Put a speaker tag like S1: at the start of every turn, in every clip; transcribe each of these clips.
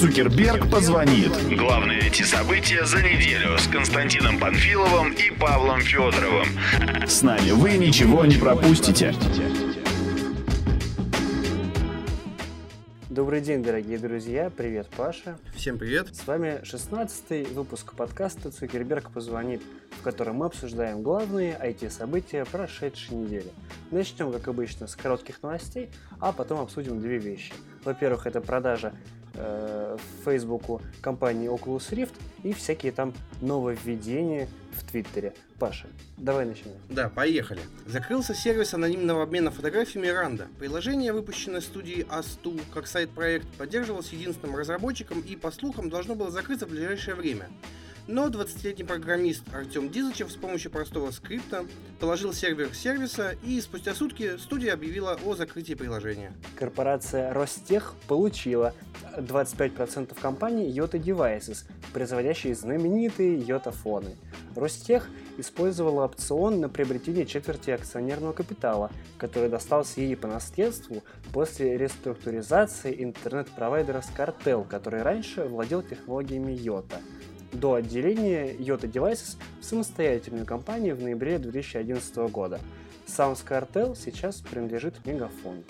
S1: Цукерберг позвонит.
S2: Главные эти события за неделю с Константином Панфиловым и Павлом Федоровым.
S1: С нами вы ничего не пропустите.
S3: Добрый день, дорогие друзья. Привет, Паша.
S4: Всем привет.
S3: С вами 16-й выпуск подкаста «Цукерберг позвонит», в котором мы обсуждаем главные IT-события прошедшей недели. Начнем, как обычно, с коротких новостей, а потом обсудим две вещи. Во-первых, это продажа э, Фейсбуку компании Oculus Rift и всякие там нововведения в Твиттере. Паша, давай начнем.
S4: Да, поехали. Закрылся сервис анонимного обмена фотографиями Ранда. Приложение, выпущенное студией Astu как сайт-проект, поддерживалось единственным разработчиком и, по слухам, должно было закрыться в ближайшее время. Но 20-летний программист Артем Дизычев с помощью простого скрипта положил сервер сервиса, и спустя сутки студия объявила о закрытии приложения.
S3: Корпорация Ростех получила 25% компании Yota Devices, производящей знаменитые йота-фоны. Ростех использовала опцион на приобретение четверти акционерного капитала, который достался ей по наследству после реструктуризации интернет-провайдера Scartel, который раньше владел технологиями Yota до отделения Yota Devices в самостоятельную компанию в ноябре 2011 года. Сам Scartel сейчас принадлежит Мегафон.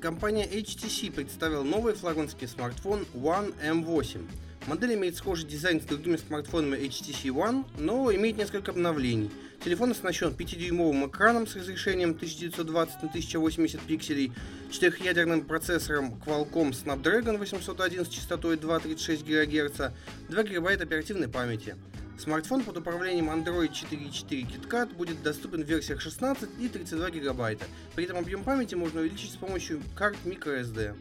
S4: Компания HTC представила новый флагманский смартфон One M8. Модель имеет схожий дизайн с другими смартфонами HTC One, но имеет несколько обновлений. Телефон оснащен 5-дюймовым экраном с разрешением 1920 на 1080 пикселей, четырехъядерным процессором Qualcomm Snapdragon 801 с частотой 2,36 ГГц, 2 ГБ оперативной памяти. Смартфон под управлением Android 4.4 KitKat будет доступен в версиях 16 и 32 ГБ. При этом объем памяти можно увеличить с помощью карт microSD.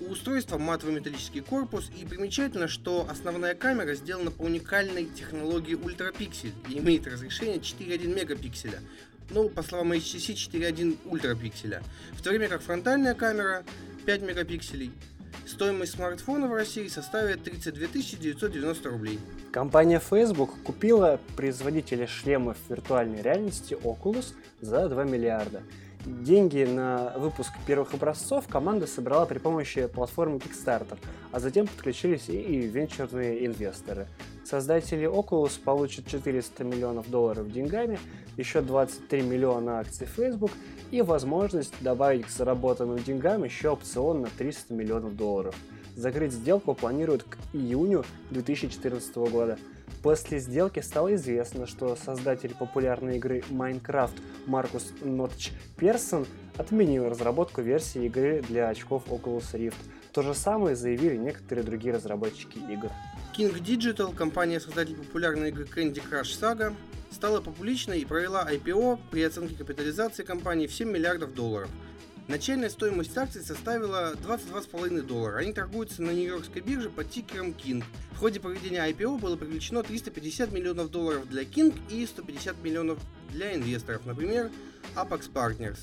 S4: У устройства матовый металлический корпус и примечательно, что основная камера сделана по уникальной технологии ультрапиксель и имеет разрешение 4,1 мегапикселя, ну, по словам HTC, 4,1 ультрапикселя, в то время как фронтальная камера 5 мегапикселей. Стоимость смартфона в России составит 32 990 рублей.
S3: Компания Facebook купила производителя шлемов виртуальной реальности Oculus за 2 миллиарда. Деньги на выпуск первых образцов команда собрала при помощи платформы Kickstarter, а затем подключились и венчурные инвесторы. Создатели Oculus получат 400 миллионов долларов деньгами, еще 23 миллиона акций Facebook и возможность добавить к заработанным деньгам еще опцион на 300 миллионов долларов. Закрыть сделку планируют к июню 2014 года. После сделки стало известно, что создатель популярной игры Minecraft Маркус Нотч Персон отменил разработку версии игры для очков Oculus Rift. То же самое заявили некоторые другие разработчики игр.
S4: King Digital, компания-создатель популярной игры Candy Crush Saga, стала публичной и провела IPO при оценке капитализации компании в 7 миллиардов долларов. Начальная стоимость акций составила 22,5 доллара. Они торгуются на Нью-Йоркской бирже под тикером King. В ходе проведения IPO было привлечено 350 миллионов долларов для King и 150 миллионов для инвесторов, например, Apex Partners.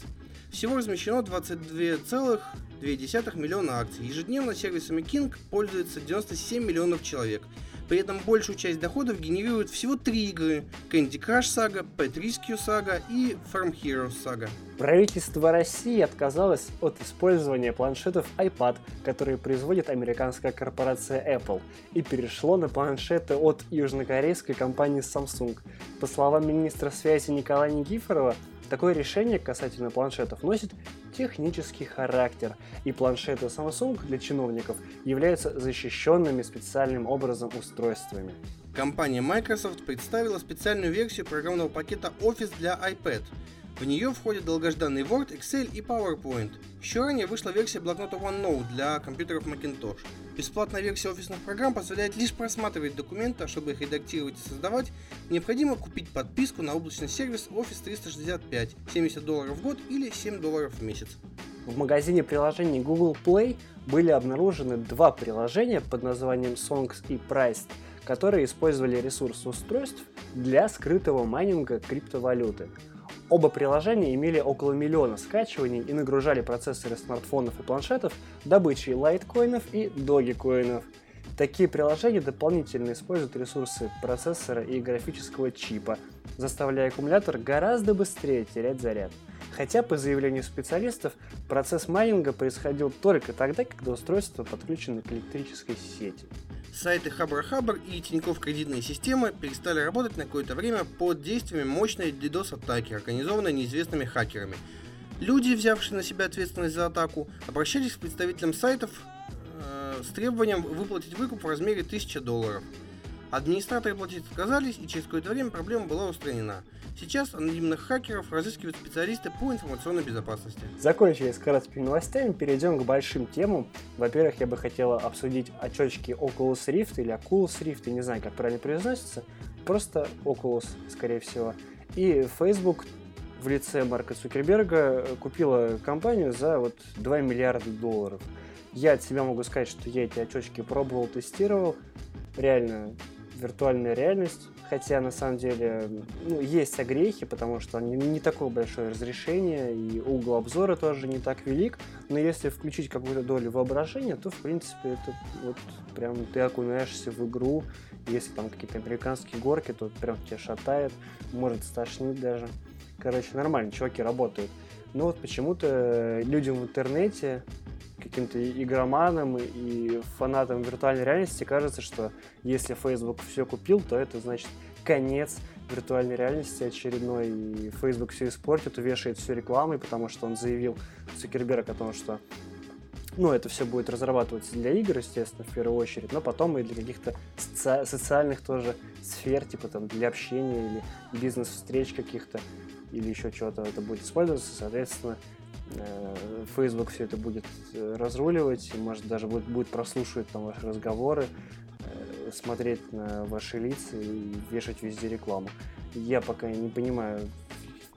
S4: Всего размещено 22,2 миллиона акций. Ежедневно сервисами King пользуется 97 миллионов человек. При этом большую часть доходов генерируют всего три игры Candy Crush Saga, Rescue Saga и Farm Heroes Saga.
S3: Правительство России отказалось от использования планшетов iPad, которые производит американская корпорация Apple, и перешло на планшеты от южнокорейской компании Samsung. По словам министра связи Николая Никифорова, Такое решение касательно планшетов носит технический характер, и планшеты Samsung для чиновников являются защищенными специальным образом устройствами.
S4: Компания Microsoft представила специальную версию программного пакета Office для iPad – в нее входят долгожданный Word, Excel и PowerPoint. Еще ранее вышла версия блокнота OneNote для компьютеров Macintosh. Бесплатная версия офисных программ позволяет лишь просматривать документы, а чтобы их редактировать и создавать, необходимо купить подписку на облачный сервис Office 365, 70 долларов в год или 7 долларов в месяц.
S3: В магазине приложений Google Play были обнаружены два приложения под названием Songs и Priced, которые использовали ресурсы устройств для скрытого майнинга криптовалюты. Оба приложения имели около миллиона скачиваний и нагружали процессоры смартфонов и планшетов добычей лайткоинов и догикоинов. Такие приложения дополнительно используют ресурсы процессора и графического чипа, заставляя аккумулятор гораздо быстрее терять заряд. Хотя, по заявлению специалистов, процесс майнинга происходил только тогда, когда устройство подключено к электрической сети.
S4: Сайты Хабр-Хабр и Тинькофф кредитные системы перестали работать на какое-то время под действиями мощной DDoS-атаки, организованной неизвестными хакерами. Люди, взявшие на себя ответственность за атаку, обращались к представителям сайтов э, с требованием выплатить выкуп в размере 1000 долларов. Администраторы платить отказались, и через какое-то время проблема была устранена. Сейчас анонимных хакеров разыскивают специалисты по информационной безопасности.
S3: Закончили с короткими новостями, перейдем к большим темам. Во-первых, я бы хотела обсудить очечки Oculus Rift или Oculus Rift, я не знаю, как правильно произносится. Просто Oculus, скорее всего. И Facebook в лице Марка Цукерберга купила компанию за вот 2 миллиарда долларов. Я от себя могу сказать, что я эти очечки пробовал, тестировал. Реально виртуальная реальность, хотя на самом деле ну, есть огрехи, потому что они не такое большое разрешение, и угол обзора тоже не так велик, но если включить какую-то долю воображения, то в принципе это вот прям ты окунаешься в игру, если там какие-то американские горки, то прям тебя шатает, может стошнить даже. Короче, нормально, чуваки работают. Но вот почему-то людям в интернете каким-то игроманам и фанатам виртуальной реальности кажется, что если Facebook все купил, то это значит конец виртуальной реальности очередной, и Facebook все испортит, увешает все рекламой, потому что он заявил Цукерберг о том, что ну, это все будет разрабатываться для игр, естественно, в первую очередь, но потом и для каких-то соци- социальных тоже сфер, типа там для общения или бизнес-встреч каких-то, или еще чего-то это будет использоваться, соответственно, Facebook все это будет э, разруливать, может даже будет, будет прослушивать там ваши разговоры, э, смотреть на ваши лица и вешать везде рекламу. Я пока не понимаю,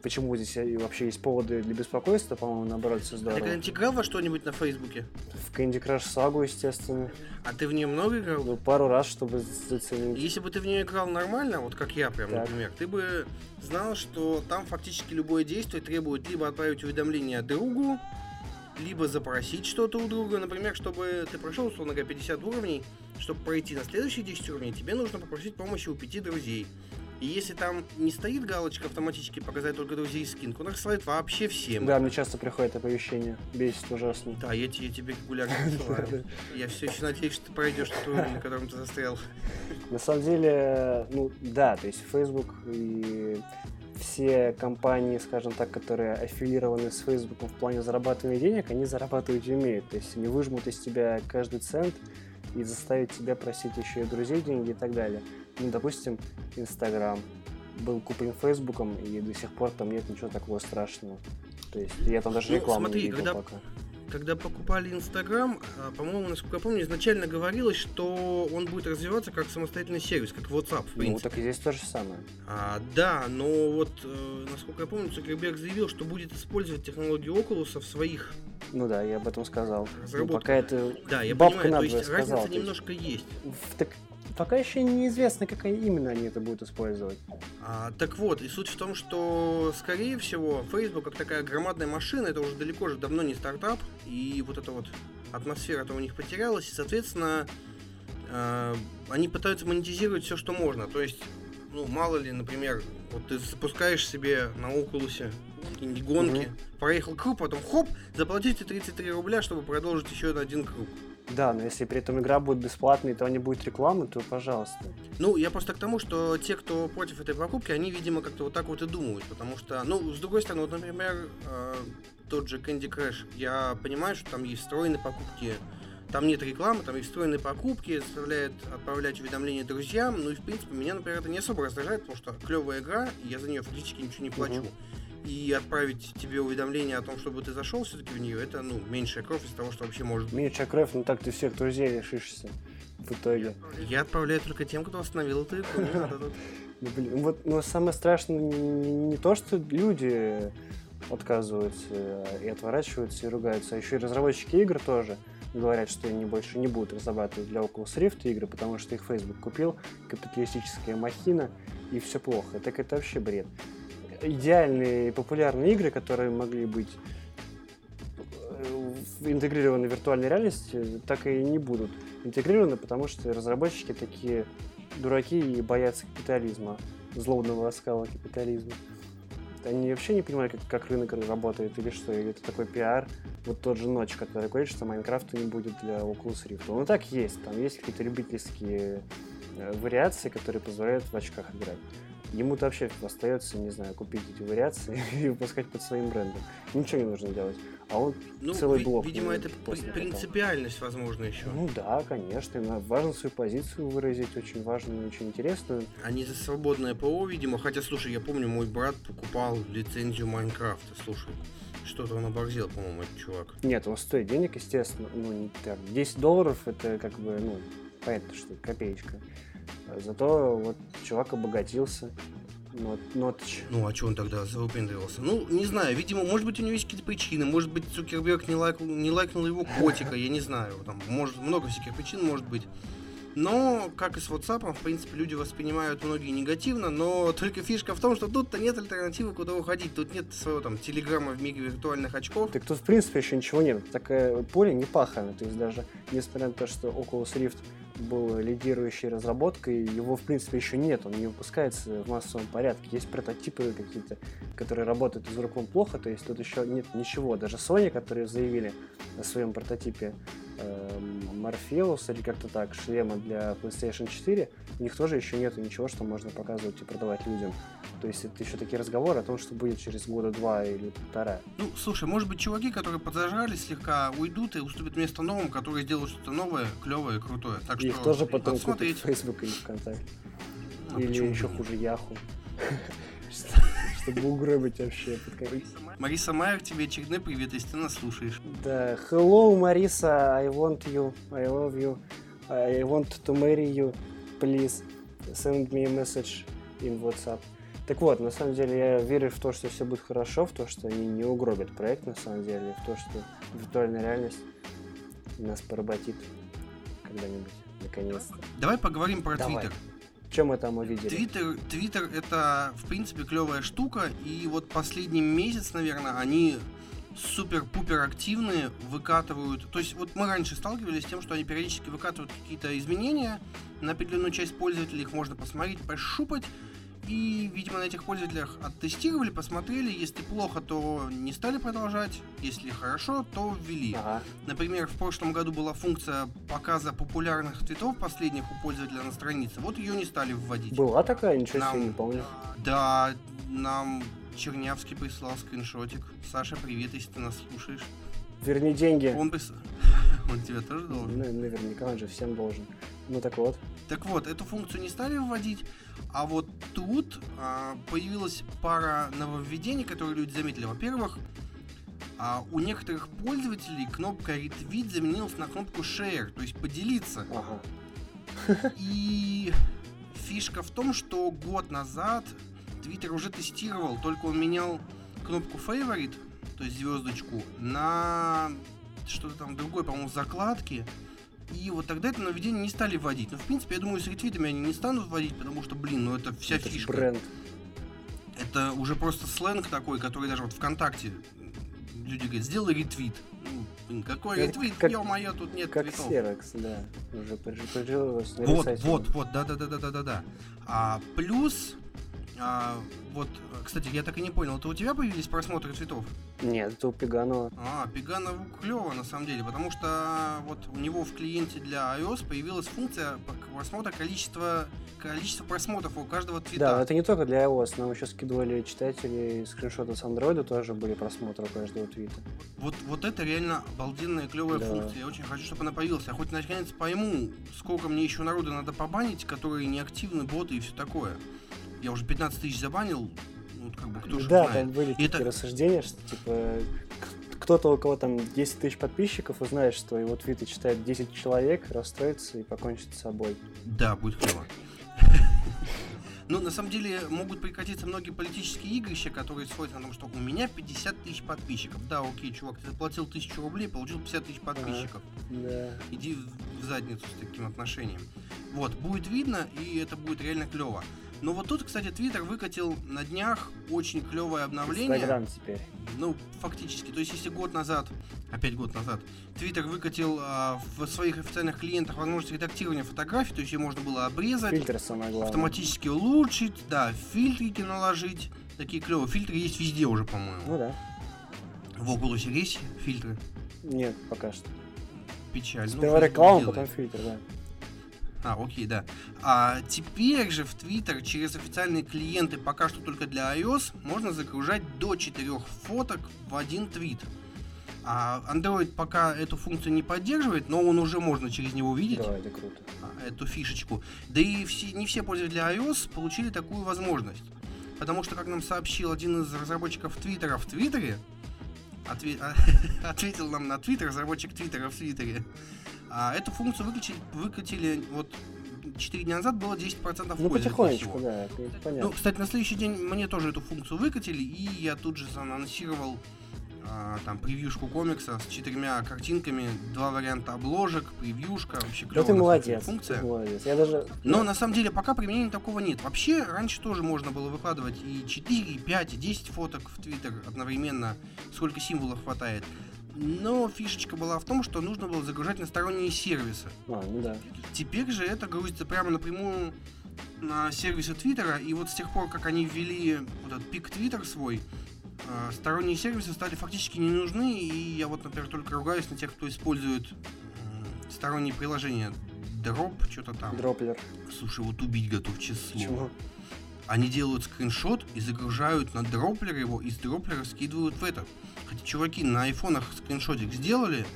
S3: почему здесь вообще есть поводы для беспокойства, по-моему, наоборот, все здорово.
S4: А ты когда-нибудь играл во что-нибудь на Фейсбуке?
S3: В Candy Crush Saga, естественно.
S4: А ты в нее много играл?
S3: Ну, пару раз, чтобы заценить.
S4: Если бы ты в нее играл нормально, вот как я прям, так. например, ты бы знал, что там фактически любое действие требует либо отправить уведомление другу, либо запросить что-то у друга, например, чтобы ты прошел, условно говоря, 50 уровней, чтобы пройти на следующие 10 уровней, тебе нужно попросить помощи у 5 друзей. И если там не стоит галочка автоматически показать только друзей скинку, он рассылает вообще всем.
S3: Да, мне часто приходит оповещение. Бесит ужасно.
S4: Да, я, я тебе регулярно присылаю. Я все еще надеюсь, что ты пройдешь тот уровень, на котором ты застрял.
S3: На самом деле, ну да, то есть Facebook и все компании, скажем так, которые аффилированы с Facebook в плане зарабатывания денег, они зарабатывать умеют. То есть они выжмут из тебя каждый цент и заставят тебя просить еще и друзей деньги и так далее ну, допустим, Инстаграм был куплен Фейсбуком, и до сих пор там нет ничего такого страшного. То есть я там даже ну, рекламу
S4: смотри,
S3: не видел
S4: когда,
S3: пока.
S4: Когда покупали Инстаграм, по-моему, насколько я помню, изначально говорилось, что он будет развиваться как самостоятельный сервис, как WhatsApp, в
S3: принципе. Ну, так и здесь то же самое.
S4: А, да, но вот, э, насколько я помню, Цукерберг заявил, что будет использовать технологию Oculus в своих
S3: ну да, я об этом сказал.
S4: Ну,
S3: пока это
S4: да, я
S3: бабка
S4: понимаю,
S3: то
S4: есть разница немножко есть.
S3: Так Пока еще неизвестно, какая именно они это будут использовать.
S4: А, так вот, и суть в том, что, скорее всего, Facebook как такая громадная машина, это уже далеко же давно не стартап, и вот эта вот атмосфера-то у них потерялась, и, соответственно, э, они пытаются монетизировать все, что можно. То есть, ну, мало ли, например, вот ты запускаешь себе на Oculus какие-нибудь гонки, угу. проехал круг, потом хоп, заплатите 33 рубля, чтобы продолжить еще один круг.
S3: Да, но если при этом игра будет бесплатной, то не будет рекламы, то пожалуйста.
S4: Ну, я просто к тому, что те, кто против этой покупки, они, видимо, как-то вот так вот и думают, потому что, ну, с другой стороны, вот, например, э, тот же Candy Crush, я понимаю, что там есть встроенные покупки, там нет рекламы, там есть встроенные покупки, заставляет отправлять уведомления друзьям, ну и, в принципе, меня, например, это не особо раздражает, потому что клевая игра, и я за нее фактически ничего не плачу. Uh-huh и отправить тебе уведомление о том, чтобы ты зашел все-таки в нее, это, ну, меньшая кровь из того, что вообще может быть.
S3: Меньшая кровь, ну так ты всех друзей лишишься в итоге.
S4: Я отправляю только тем, кто остановил эту игру.
S3: Ну, блин, вот, но самое страшное не то, что люди отказываются и отворачиваются и ругаются, а еще и разработчики игр тоже говорят, что они больше не будут разрабатывать для Oculus Rift игры, потому что их Facebook купил, капиталистическая махина, и все плохо. Так это вообще бред идеальные популярные игры, которые могли быть э, интегрированы в виртуальной реальности, так и не будут интегрированы, потому что разработчики такие дураки и боятся капитализма, злобного оскала капитализма. Они вообще не понимают, как, как рынок работает или что, или это такой пиар. Вот тот же Ночь, который говорит, что Майнкрафта не будет для Oculus Rift. Он и так есть, там есть какие-то любительские э, вариации, которые позволяют в очках играть. Ему-то вообще остается, не знаю, купить эти вариации и выпускать под своим брендом. Ничего не нужно делать. А он
S4: Ну,
S3: целый
S4: ви-
S3: блок.
S4: видимо, это принципиальность, возможно, еще.
S3: Ну да, конечно. Важно свою позицию выразить, очень важную, очень интересную.
S4: Они за свободное ПО, видимо. Хотя, слушай, я помню, мой брат покупал лицензию Майнкрафта. Слушай, что-то он оборзел, по-моему, этот чувак.
S3: Нет, он стоит денег, естественно. Ну, не так. 10 долларов это как бы, ну, понятно, что копеечка. Зато вот чувак обогатился. Нот, нотч.
S4: Ну, а что он тогда заупендривался? Ну, не знаю, видимо, может быть, у него есть какие-то причины. Может быть, Цукерберг не, лайкнул, не лайкнул его котика, я не знаю. Там, может, много всяких причин может быть. Но, как и с WhatsApp, в принципе, люди воспринимают многие негативно, но только фишка в том, что тут-то нет альтернативы, куда уходить. Тут нет своего там телеграмма в мире виртуальных очков.
S3: Так тут, в принципе, еще ничего нет. Такое поле не пахано. То есть даже несмотря на то, что Oculus Rift был лидирующей разработкой, его, в принципе, еще нет. Он не выпускается в массовом порядке. Есть прототипы какие-то, которые работают из рук плохо. То есть тут еще нет ничего. Даже Sony, которые заявили на своем прототипе Morpheus или как-то так, шлема для PlayStation 4, у них тоже еще нету ничего, что можно показывать и продавать людям. То есть это еще такие разговоры о том, что будет через года два или полтора.
S4: Ну, слушай, может быть, чуваки, которые подзажали слегка, уйдут и уступят место новым, которые сделают что-то новое, клевое, крутое. Так
S3: Их
S4: что
S3: тоже потом купят Facebook или ВКонтакте.
S4: А
S3: или еще хуже Яху. Чтобы угробить вообще.
S4: Мариса Майер, тебе очередной привет, если ты нас слушаешь.
S3: Да, hello, Мариса, I want you, I love you, I want to marry you, please send me a message in WhatsApp. Так вот, на самом деле я верю в то, что все будет хорошо, в то, что они не угробят проект, на самом деле, в то, что виртуальная реальность нас поработит когда-нибудь, наконец-то.
S4: Давай поговорим про. Твиттер.
S3: Чем мы там увидели?
S4: Твиттер, Твиттер это, в принципе, клевая штука, и вот последний месяц, наверное, они супер-пупер активные, выкатывают. То есть вот мы раньше сталкивались с тем, что они периодически выкатывают какие-то изменения на определенную часть пользователей, их можно посмотреть, пощупать. И, видимо, на этих пользователях оттестировали, посмотрели. Если плохо, то не стали продолжать. Если хорошо, то ввели.
S3: Ага.
S4: Например, в прошлом году была функция показа популярных твитов последних у пользователя на странице. Вот ее не стали вводить.
S3: Была такая, ничего себе,
S4: Нам-
S3: не помню.
S4: Да, нам Чернявский прислал скриншотик. Саша, привет, если ты нас слушаешь.
S3: Верни деньги.
S4: Он прис... Он тебе тоже должен?
S3: Ну, наверняка он же всем должен. Ну так вот.
S4: Так вот, эту функцию не стали вводить, а вот тут а, появилась пара нововведений, которые люди заметили. Во-первых, а, у некоторых пользователей кнопка ретвит заменилась на кнопку share, то есть поделиться.
S3: Ага.
S4: И фишка в том, что год назад Twitter уже тестировал, только он менял кнопку favorite, то есть звездочку, на что-то там другое, по-моему, закладки. И вот тогда это нововведение не стали вводить. Но, в принципе, я думаю, с ретвитами они не станут вводить, потому что, блин, ну это вся
S3: Это
S4: фишка.
S3: бренд.
S4: Это уже просто сленг такой, который даже вот ВКонтакте люди говорят, сделай ретвит. Ну, блин, какой ретвит?
S3: как-
S4: Ё-моё, тут нет
S3: Как
S4: твитов.
S3: Xerox, да. Уже приж- прижилось
S4: Вот, вот, вот, да, да, да, да, да, да, да. А плюс, а, вот, кстати, я так и не понял, это у тебя появились просмотры цветов?
S3: Нет, это у Пеганова.
S4: А, Пеганову клево на самом деле, потому что вот у него в клиенте для iOS появилась функция просмотра количества, количества просмотров у каждого
S3: Да,
S4: твита.
S3: но это не только для iOS. Нам еще скидывали читатели скриншоты с Android, тоже были просмотры у каждого твита.
S4: Вот, вот это реально обалденная клевая
S3: Да.
S4: функция. Я очень хочу, чтобы она появилась. Я хоть наконец пойму, сколько мне еще народу надо побанить, которые неактивны, боты и все такое. Я уже 15 тысяч забанил, ну, вот как бы кто же
S3: да,
S4: знает.
S3: там были
S4: И
S3: такие
S4: это-
S3: рассуждения, что типа кто-то, у кого там 10 тысяч подписчиков, узнает, что его твиты читает 10 человек, расстроится и покончит с собой.
S4: Да, будет клево. Ну, на самом деле, могут прекратиться многие политические игрища, которые сходят на том, что у меня 50 тысяч подписчиков. Да, окей, чувак, ты заплатил тысячу рублей, получил 50 тысяч подписчиков.
S3: Да.
S4: Иди в задницу с таким отношением. Вот, будет видно, и это будет реально клево. Но вот тут, кстати, Твиттер выкатил на днях очень клевое обновление.
S3: Инстаграм теперь.
S4: Ну, фактически. То есть, если год назад, опять год назад, Твиттер выкатил а, в своих официальных клиентах возможность редактирования фотографий, то есть ее можно было обрезать,
S3: Фильтр самое главное.
S4: автоматически улучшить, да, фильтрики наложить, такие клевые. Фильтры есть везде уже, по-моему.
S3: Ну да.
S4: В Oculus есть фильтры.
S3: Нет, пока что.
S4: Печаль. Ну,
S3: Сперва
S4: Facebook
S3: реклама, потом фильтр, да.
S4: А, окей, да. А теперь же в Twitter через официальные клиенты, пока что только для iOS, можно загружать до четырех фоток в один твит. А Android пока эту функцию не поддерживает, но он уже можно через него видеть
S3: Да, это круто.
S4: а, эту фишечку. Да и все, не все пользователи iOS получили такую возможность. Потому что, как нам сообщил один из разработчиков Твиттера в Твиттере, отве- ответил нам на Твиттер, разработчик Твиттера в Твиттере, а, эту функцию выкатили, выкатили вот 4 дня назад было 10%
S3: Ну,
S4: пользователей
S3: потихонечку,
S4: всего.
S3: да, это
S4: Ну,
S3: понятно.
S4: кстати, на следующий день мне тоже эту функцию выкатили, и я тут же анонсировал а, там превьюшку комикса с четырьмя картинками, два варианта обложек, превьюшка, вообще
S3: Да
S4: клёвая
S3: ты молодец,
S4: функция.
S3: ты молодец. Я даже...
S4: Но на самом деле пока применения такого нет. Вообще, раньше тоже можно было выкладывать и 4, и 5, и 10 фоток в Твиттер одновременно, сколько символов хватает. Но фишечка была в том, что нужно было загружать на сторонние сервисы.
S3: А, ну да.
S4: Теперь же это грузится прямо напрямую на сервисы Твиттера, и вот с тех пор, как они ввели вот этот пик Твиттер свой, э, сторонние сервисы стали фактически не нужны, и я вот, например, только ругаюсь на тех, кто использует сторонние приложения. Дроп, что-то там.
S3: Droplr.
S4: Слушай, вот убить готов, честно слово.
S3: Почему?
S4: Они делают скриншот и загружают на Droplr его, и с дроплера скидывают в этот. Хотя чуваки на айфонах скриншотик сделали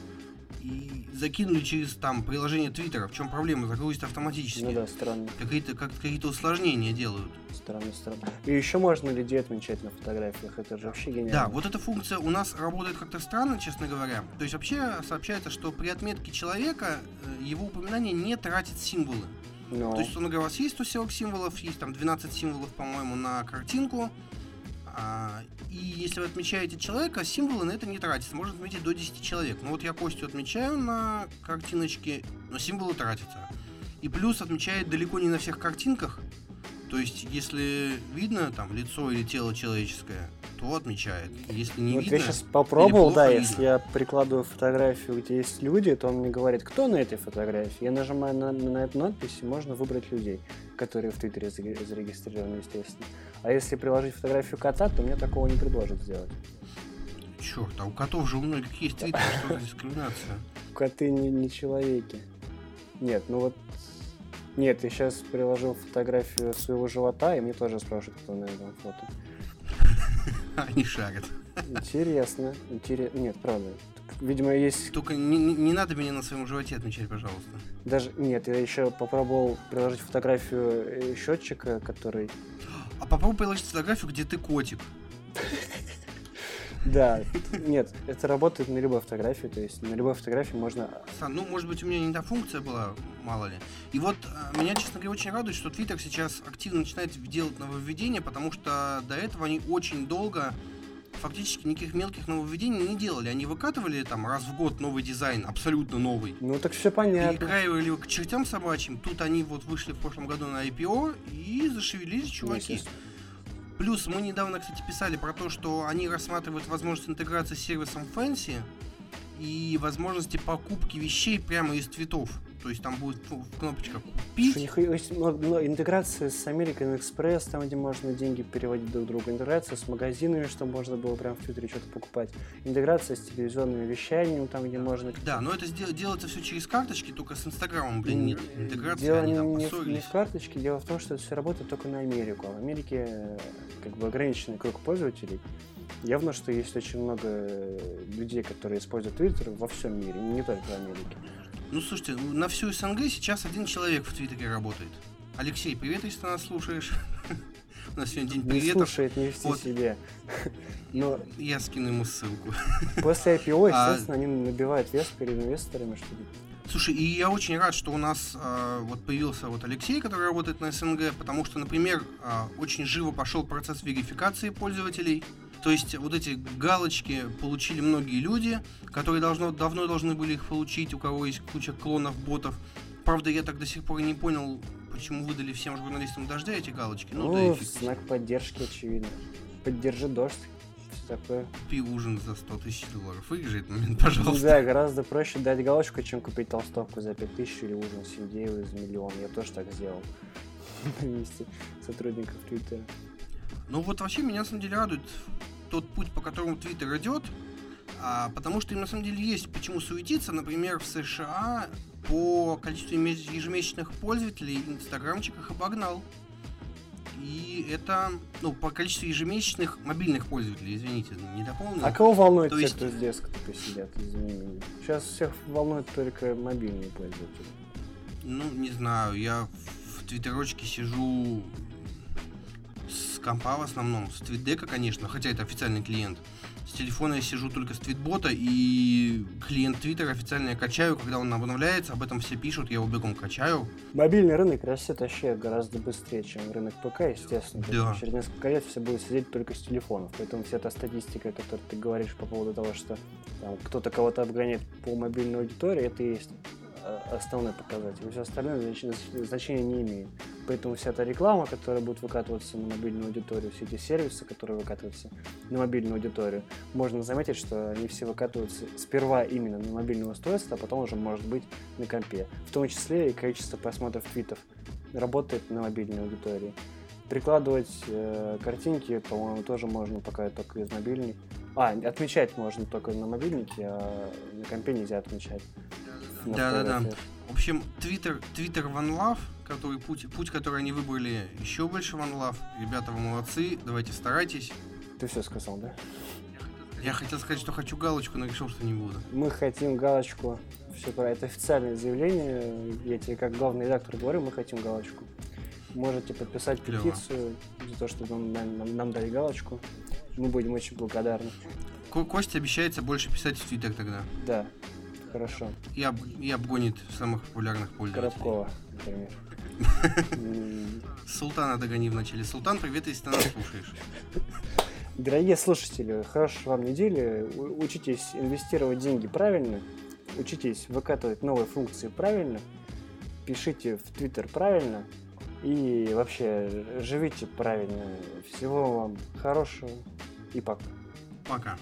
S4: и закинули через там приложение Твиттера. В чем проблема? Загрузить автоматически.
S3: Ну да, странно.
S4: Какие-то как, какие-то усложнения делают.
S3: Странно, странно. И еще можно людей отмечать на фотографиях. Это же вообще гениально.
S4: Да, вот эта функция у нас работает как-то странно, честно говоря. То есть вообще сообщается, что при отметке человека э, его упоминание не тратит символы.
S3: Но...
S4: То есть, условно говоря, у вас есть 140 символов, есть там 12 символов, по-моему, на картинку. А, и если вы отмечаете человека, символы на это не тратятся. Можно отметить до 10 человек. Ну вот я Костю отмечаю на картиночке, но символы тратятся. И плюс отмечает далеко не на всех картинках. То есть, если видно там лицо или тело человеческое, то отмечает. Если не
S3: вот
S4: видно,
S3: я сейчас попробовал, да,
S4: плохо
S3: если
S4: видно.
S3: я прикладываю фотографию, где есть люди, то он мне говорит, кто на этой фотографии. Я нажимаю на, на эту надпись, и можно выбрать людей, которые в Твиттере заре- зарегистрированы, естественно. А если приложить фотографию кота, то мне такого не предложат сделать.
S4: Черт, а у котов же у многих есть твиттер, что за дискриминация?
S3: Коты не, не человеки. Нет, ну вот... Нет, я сейчас приложил фотографию своего живота, и мне тоже спрашивают, кто на этом фото.
S4: Они шарят.
S3: Интересно, интересно. Нет, правда. Видимо, есть
S4: Только не, не- не надо меня на своем животе отмечать, пожалуйста.
S3: Даже нет, я еще попробовал приложить фотографию счетчика, который.
S4: А попробуй приложить фотографию, где ты котик.
S3: Да, нет, это работает на любой фотографии, то есть на любой фотографии можно.
S4: Сан, Ну, может быть, у меня не та функция была, мало ли. И вот э, меня, честно говоря, очень радует, что Twitter сейчас активно начинает делать нововведения, потому что до этого они очень долго фактически никаких мелких нововведений не делали. Они выкатывали там раз в год новый дизайн, абсолютно новый.
S3: Ну так все понятно.
S4: Перекраивали его к чертям собачьим. Тут они вот вышли в прошлом году на IPO и зашевелились чуваки.
S3: Естественно.
S4: Плюс мы недавно, кстати, писали про то, что они рассматривают возможность интеграции с сервисом Fancy и возможности покупки вещей прямо из твитов. То есть там будет кнопочка
S3: Что
S4: купить.
S3: интеграция с American Express, там, где можно деньги переводить друг другу, интеграция с магазинами, чтобы можно было прям в Твиттере что-то покупать, интеграция с телевизионными вещаниями, там, где можно...
S4: Да, но это сдел- делается все через карточки, только с Инстаграмом, блин, нет интеграции,
S3: Дело
S4: они там
S3: не в, не
S4: поссорились.
S3: в карточке, дело в том, что это все работает только на Америку. А в Америке э, как бы ограниченный круг пользователей. Явно, что есть очень много э, людей, которые используют Твиттер во всем мире, не только в Америке.
S4: Ну, слушайте, на всю СНГ сейчас один человек в Твиттере работает. Алексей, привет, если ты нас слушаешь. У нас сегодня день
S3: Не
S4: приветов.
S3: слушает, не вести
S4: Вот.
S3: себе. Но
S4: Я скину ему ссылку.
S3: после IPO,
S4: А-
S3: естественно, они набивают вес перед инвесторами, чтобы
S4: Слушай, и я очень рад, что у нас а, вот появился вот Алексей, который работает на СНГ, потому что, например, а, очень живо пошел процесс верификации пользователей. То есть вот эти галочки получили многие люди, которые должно, давно должны были их получить, у кого есть куча клонов, ботов. Правда, я так до сих пор не понял, почему выдали всем журналистам дождя эти галочки. Ну, да
S3: Ну,
S4: ним.
S3: знак поддержки, очевидно. Поддержи дождь. Такое.
S4: Купи ужин за 100 тысяч долларов. Выиграй этот момент, пожалуйста.
S3: да, гораздо проще дать галочку, чем купить толстовку за 5000 или ужин с Индеевой за миллион. Я тоже так сделал. На месте сотрудников Твиттера.
S4: Ну вот вообще меня на самом деле радует тот путь, по которому Твиттер идет, а, потому что им на самом деле есть почему суетиться. Например, в США по количеству еме- ежемесячных пользователей Инстаграмчик их обогнал. И это, ну, по количеству ежемесячных мобильных пользователей, извините, не дополнил.
S3: А кого волнует
S4: То
S3: те,
S4: есть-
S3: кто с десктопа сидят, извини меня? Сейчас всех волнует только мобильные пользователи.
S4: Ну, не знаю, я в твиттерочке сижу компа в основном, с твитдека, конечно, хотя это официальный клиент. С телефона я сижу только с твитбота, и клиент твиттера официально я качаю, когда он обновляется, об этом все пишут, я его бегом качаю.
S3: Мобильный рынок растет вообще гораздо быстрее, чем рынок ПК, естественно.
S4: Да.
S3: Через несколько лет все будут сидеть только с телефонов. Поэтому вся та статистика, которую ты говоришь по поводу того, что там, кто-то кого-то обгоняет по мобильной аудитории, это и есть основной показатель. Все остальное знач- значения не имеет. Поэтому вся эта реклама, которая будет выкатываться на мобильную аудиторию, все эти сервисы, которые выкатываются на мобильную аудиторию, можно заметить, что они все выкатываются сперва именно на мобильное устройство, а потом уже, может быть, на компе. В том числе и количество просмотров твитов работает на мобильной аудитории. Прикладывать э, картинки, по-моему, тоже можно пока только из мобильных. А, отмечать можно только на мобильнике, а на компе нельзя отмечать.
S4: Да-да-да. В общем, твиттер, твиттер One Love, который путь, путь, который они выбрали, еще больше One Love. Ребята, вы молодцы, давайте старайтесь.
S3: Ты все сказал, да?
S4: Я хотел сказать, что хочу галочку, но решил, что не буду.
S3: Мы хотим галочку. Все про это официальное заявление. Я тебе как главный редактор говорю, мы хотим галочку. Можете подписать
S4: Клево.
S3: петицию за то, что нам, нам- нам дали галочку. Мы будем очень благодарны.
S4: Ко- Костя обещается больше писать в твиттер тогда.
S3: Да, хорошо.
S4: И, об- и обгонит самых популярных пользователей.
S3: Коробкова, например.
S4: Султана догони вначале. Султан, привет, если ты нас слушаешь.
S3: Дорогие слушатели, хорошей вам недели. Учитесь инвестировать деньги правильно. Учитесь выкатывать новые функции правильно. Пишите в Твиттер правильно. И вообще живите правильно. Всего вам хорошего и пока.
S4: Пока.